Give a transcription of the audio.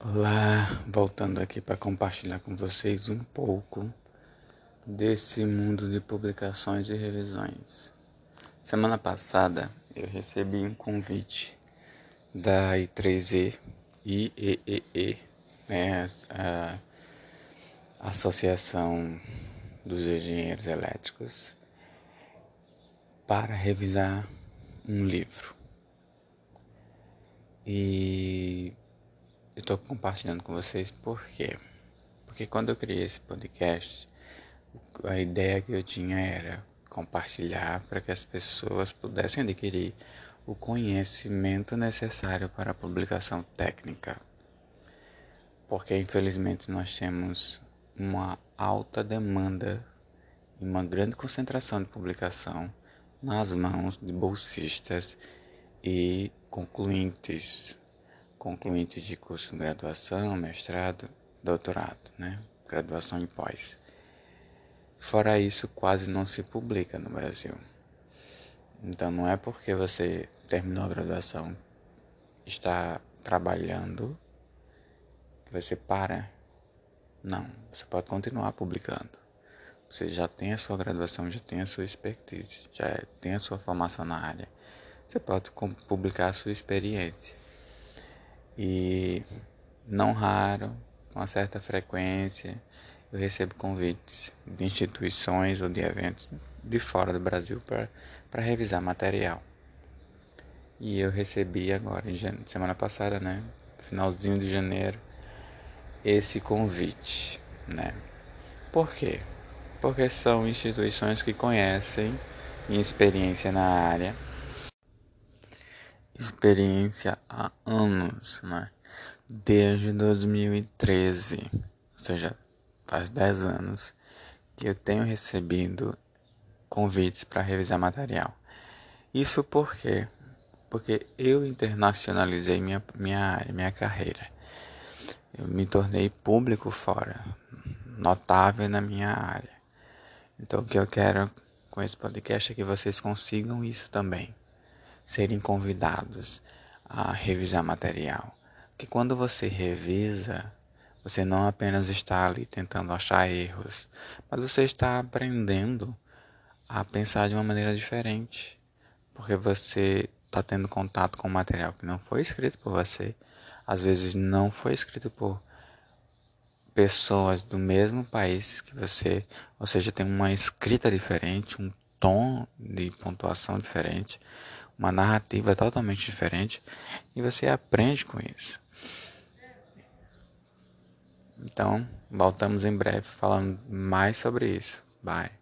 Olá, voltando aqui para compartilhar com vocês um pouco desse mundo de publicações e revisões. Semana passada eu recebi um convite da I3E, IEEE, né, a Associação dos Engenheiros Elétricos, para revisar um livro. E estou compartilhando com vocês por quê? Porque quando eu criei esse podcast, a ideia que eu tinha era compartilhar para que as pessoas pudessem adquirir o conhecimento necessário para a publicação técnica. Porque infelizmente nós temos uma alta demanda e uma grande concentração de publicação nas mãos de bolsistas e concluintes concluintes de curso de graduação, mestrado, doutorado, né? Graduação em pós. Fora isso, quase não se publica no Brasil. Então não é porque você terminou a graduação, está trabalhando, que você para. Não, você pode continuar publicando. Você já tem a sua graduação, já tem a sua expertise, já tem a sua formação na área. Você pode publicar a sua experiência. E não raro, com uma certa frequência, eu recebo convites de instituições ou de eventos de fora do Brasil para revisar material. E eu recebi agora, em semana passada, né? Finalzinho de janeiro, esse convite, né? Por quê? Porque são instituições que conhecem minha experiência na área experiência há anos, né? Desde 2013, ou seja, faz 10 anos que eu tenho recebido convites para revisar material. Isso por quê? Porque eu internacionalizei minha, minha área, minha carreira. Eu me tornei público fora, notável na minha área. Então o que eu quero com esse podcast é que vocês consigam isso também serem convidados a revisar material. Que quando você revisa, você não apenas está ali tentando achar erros, mas você está aprendendo a pensar de uma maneira diferente. Porque você está tendo contato com material que não foi escrito por você, às vezes não foi escrito por pessoas do mesmo país que você, ou seja, tem uma escrita diferente, um tom de pontuação diferente uma narrativa totalmente diferente e você aprende com isso. Então, voltamos em breve falando mais sobre isso. Bye.